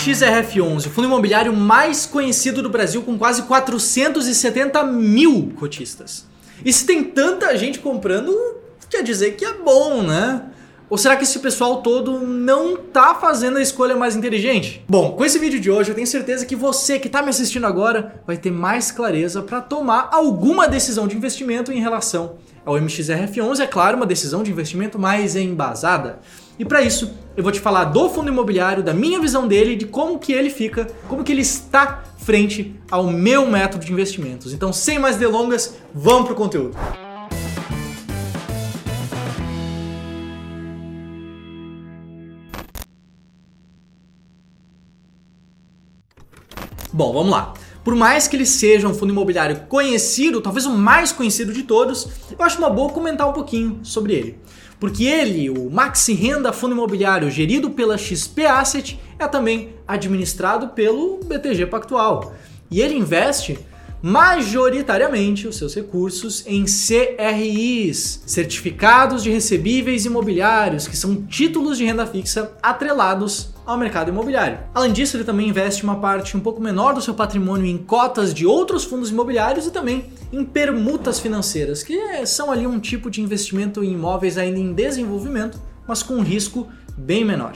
MXRF11, o fundo imobiliário mais conhecido do Brasil, com quase 470 mil cotistas. E se tem tanta gente comprando, quer dizer que é bom, né? Ou será que esse pessoal todo não tá fazendo a escolha mais inteligente? Bom, com esse vídeo de hoje eu tenho certeza que você que tá me assistindo agora vai ter mais clareza para tomar alguma decisão de investimento em relação ao MXRF11, é claro, uma decisão de investimento mais embasada. E para isso, eu vou te falar do fundo imobiliário, da minha visão dele, de como que ele fica, como que ele está frente ao meu método de investimentos. Então, sem mais delongas, vamos pro conteúdo. Bom, vamos lá. Por mais que ele seja um fundo imobiliário conhecido, talvez o mais conhecido de todos, eu acho uma boa comentar um pouquinho sobre ele. Porque ele, o Maxi Renda Fundo Imobiliário gerido pela XP Asset, é também administrado pelo BTG Pactual. E ele investe majoritariamente os seus recursos em CRIs, certificados de recebíveis imobiliários, que são títulos de renda fixa atrelados ao mercado imobiliário. Além disso, ele também investe uma parte um pouco menor do seu patrimônio em cotas de outros fundos imobiliários e também em permutas financeiras, que são ali um tipo de investimento em imóveis ainda em desenvolvimento, mas com um risco bem menor.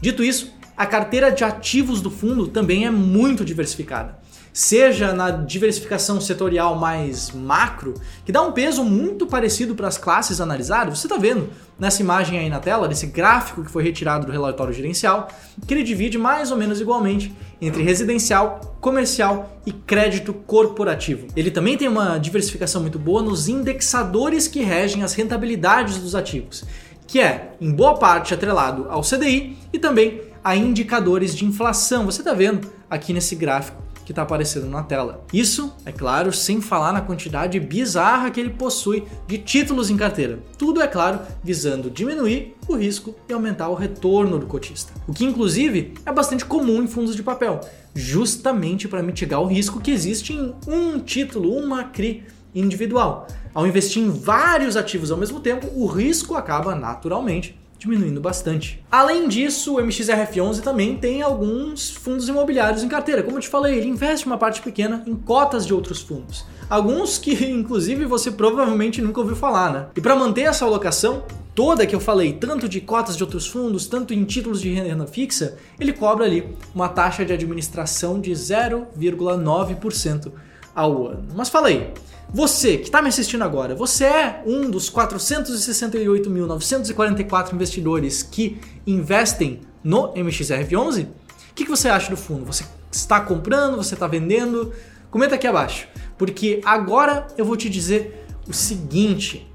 Dito isso, a carteira de ativos do fundo também é muito diversificada seja na diversificação setorial mais macro, que dá um peso muito parecido para as classes analisadas. Você está vendo nessa imagem aí na tela, desse gráfico que foi retirado do relatório gerencial, que ele divide mais ou menos igualmente entre residencial, comercial e crédito corporativo. Ele também tem uma diversificação muito boa nos indexadores que regem as rentabilidades dos ativos, que é em boa parte atrelado ao CDI e também a indicadores de inflação. Você está vendo aqui nesse gráfico que está aparecendo na tela. Isso, é claro, sem falar na quantidade bizarra que ele possui de títulos em carteira. Tudo, é claro, visando diminuir o risco e aumentar o retorno do cotista. O que, inclusive, é bastante comum em fundos de papel, justamente para mitigar o risco que existe em um título, uma CRI individual. Ao investir em vários ativos ao mesmo tempo, o risco acaba naturalmente diminuindo bastante. Além disso, o MXRF11 também tem alguns fundos imobiliários em carteira. Como eu te falei, ele investe uma parte pequena em cotas de outros fundos. Alguns que, inclusive, você provavelmente nunca ouviu falar, né? E para manter essa alocação toda que eu falei, tanto de cotas de outros fundos, tanto em títulos de renda fixa, ele cobra ali uma taxa de administração de 0,9% ao ano. Mas falei, você que está me assistindo agora, você é um dos 468.944 investidores que investem no MXRF11? O que, que você acha do fundo? Você está comprando? Você está vendendo? Comenta aqui abaixo, porque agora eu vou te dizer o seguinte: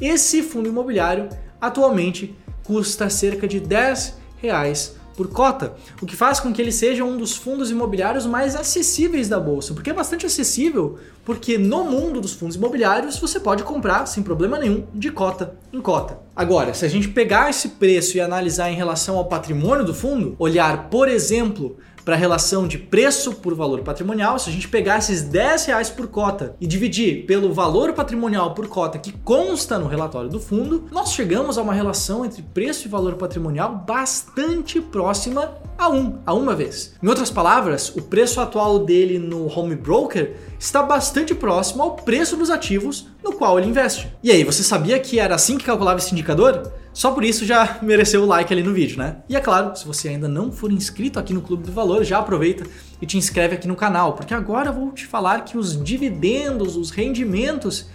esse fundo imobiliário atualmente custa cerca de 10 reais por cota, o que faz com que ele seja um dos fundos imobiliários mais acessíveis da bolsa, porque é bastante acessível, porque no mundo dos fundos imobiliários você pode comprar sem problema nenhum de cota em cota. Agora, se a gente pegar esse preço e analisar em relação ao patrimônio do fundo, olhar, por exemplo, para a relação de preço por valor patrimonial, se a gente pegar esses 10 reais por cota e dividir pelo valor patrimonial por cota que consta no relatório do fundo, nós chegamos a uma relação entre preço e valor patrimonial bastante próxima a um, a uma vez. Em outras palavras, o preço atual dele no home broker está bastante próximo ao preço dos ativos no qual ele investe. E aí, você sabia que era assim que calculava esse indicador? Só por isso já mereceu o like ali no vídeo, né? E é claro, se você ainda não for inscrito aqui no Clube do Valor, já aproveita e te inscreve aqui no canal, porque agora eu vou te falar que os dividendos, os rendimentos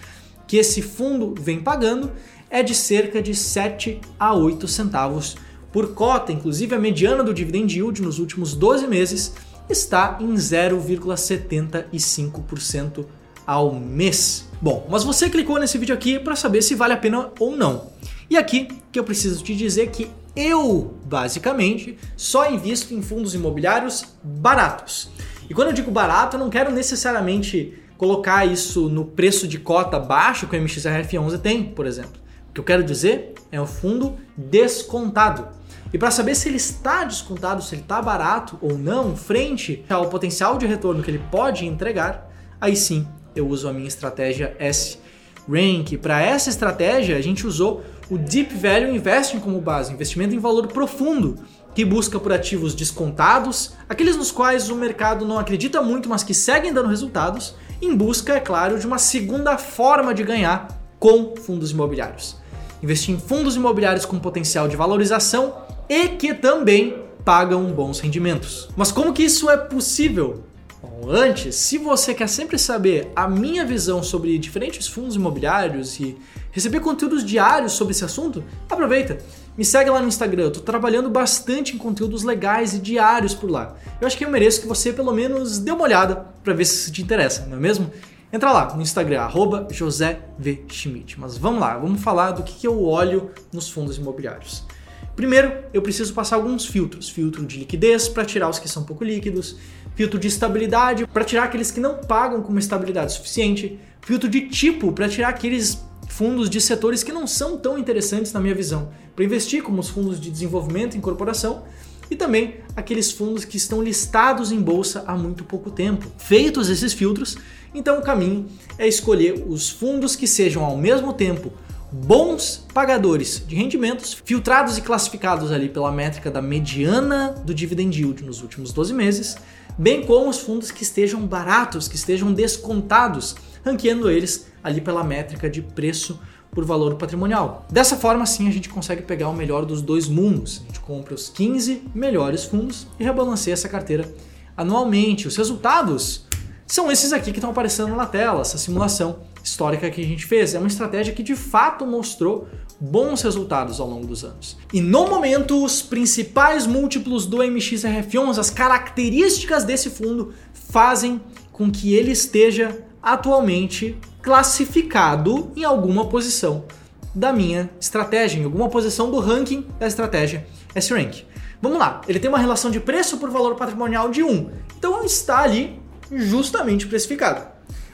que esse fundo vem pagando é de cerca de 7 a 8 centavos por cota. Inclusive, a mediana do dividend yield nos últimos 12 meses está em 0,75% ao mês. Bom, mas você clicou nesse vídeo aqui para saber se vale a pena ou não. E aqui que eu preciso te dizer que eu, basicamente, só invisto em fundos imobiliários baratos. E quando eu digo barato, eu não quero necessariamente colocar isso no preço de cota baixo que o MXRF11 tem, por exemplo. O que eu quero dizer é um fundo descontado. E para saber se ele está descontado, se ele está barato ou não, frente ao potencial de retorno que ele pode entregar, aí sim eu uso a minha estratégia S-Rank. Para essa estratégia, a gente usou o Deep Value Investing como base, investimento em valor profundo, que busca por ativos descontados, aqueles nos quais o mercado não acredita muito, mas que seguem dando resultados, em busca, é claro, de uma segunda forma de ganhar com fundos imobiliários. Investir em fundos imobiliários com potencial de valorização e que também pagam bons rendimentos. Mas como que isso é possível? Bom, antes, se você quer sempre saber a minha visão sobre diferentes fundos imobiliários e receber conteúdos diários sobre esse assunto, aproveita. Me segue lá no Instagram, eu tô trabalhando bastante em conteúdos legais e diários por lá. Eu acho que eu mereço que você pelo menos dê uma olhada para ver se isso te interessa, não é mesmo? Entra lá no Instagram, arroba José v. Schmidt. Mas vamos lá, vamos falar do que eu olho nos fundos imobiliários. Primeiro, eu preciso passar alguns filtros. Filtro de liquidez para tirar os que são pouco líquidos, filtro de estabilidade para tirar aqueles que não pagam com uma estabilidade suficiente, filtro de tipo para tirar aqueles fundos de setores que não são tão interessantes na minha visão para investir, como os fundos de desenvolvimento e incorporação, e também aqueles fundos que estão listados em bolsa há muito pouco tempo. Feitos esses filtros, então o caminho é escolher os fundos que sejam ao mesmo tempo bons pagadores de rendimentos, filtrados e classificados ali pela métrica da mediana do dividend yield nos últimos 12 meses, bem como os fundos que estejam baratos, que estejam descontados, ranqueando eles ali pela métrica de preço por valor patrimonial. Dessa forma, sim, a gente consegue pegar o melhor dos dois mundos. A gente compra os 15 melhores fundos e rebalanceia essa carteira anualmente. Os resultados são esses aqui que estão aparecendo na tela, essa simulação histórica que a gente fez. É uma estratégia que de fato mostrou bons resultados ao longo dos anos. E no momento, os principais múltiplos do MXRF11, as características desse fundo, fazem com que ele esteja atualmente classificado em alguma posição da minha estratégia, em alguma posição do ranking da estratégia S-Rank. Vamos lá, ele tem uma relação de preço por valor patrimonial de 1, então está ali justamente precificado.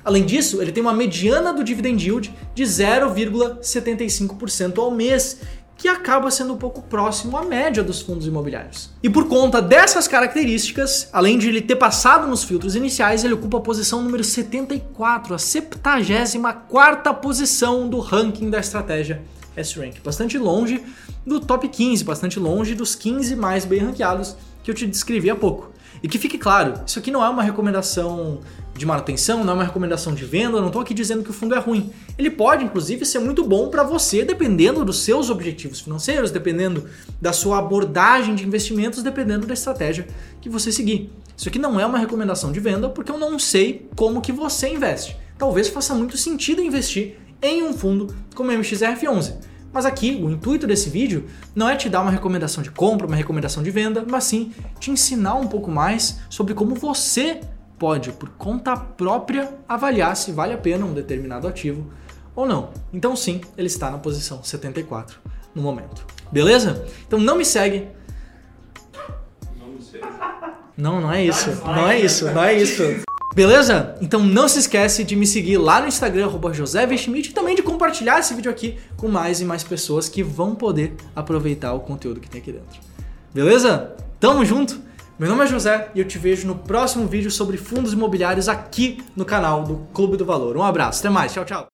Além disso, ele tem uma mediana do dividend yield de 0,75% ao mês, que acaba sendo um pouco próximo à média dos fundos imobiliários. E por conta dessas características, além de ele ter passado nos filtros iniciais, ele ocupa a posição número 74, a 74 posição do ranking da estratégia S-Rank. Bastante longe do top 15, bastante longe dos 15 mais bem ranqueados que eu te descrevi há pouco. E que fique claro, isso aqui não é uma recomendação de manutenção, não é uma recomendação de venda, não estou aqui dizendo que o fundo é ruim. Ele pode, inclusive, ser muito bom para você, dependendo dos seus objetivos financeiros, dependendo da sua abordagem de investimentos, dependendo da estratégia que você seguir. Isso aqui não é uma recomendação de venda, porque eu não sei como que você investe. Talvez faça muito sentido investir em um fundo como o MXRF11. Mas aqui o intuito desse vídeo não é te dar uma recomendação de compra, uma recomendação de venda, mas sim te ensinar um pouco mais sobre como você pode, por conta própria, avaliar se vale a pena um determinado ativo ou não. Então, sim, ele está na posição 74 no momento. Beleza? Então não me segue. Não, não é isso. Não é isso, não é isso. Beleza? Então não se esquece de me seguir lá no Instagram, @josé_schmidt e também de compartilhar esse vídeo aqui com mais e mais pessoas que vão poder aproveitar o conteúdo que tem aqui dentro. Beleza? Tamo junto! Meu nome é José e eu te vejo no próximo vídeo sobre fundos imobiliários aqui no canal do Clube do Valor. Um abraço, até mais, tchau, tchau.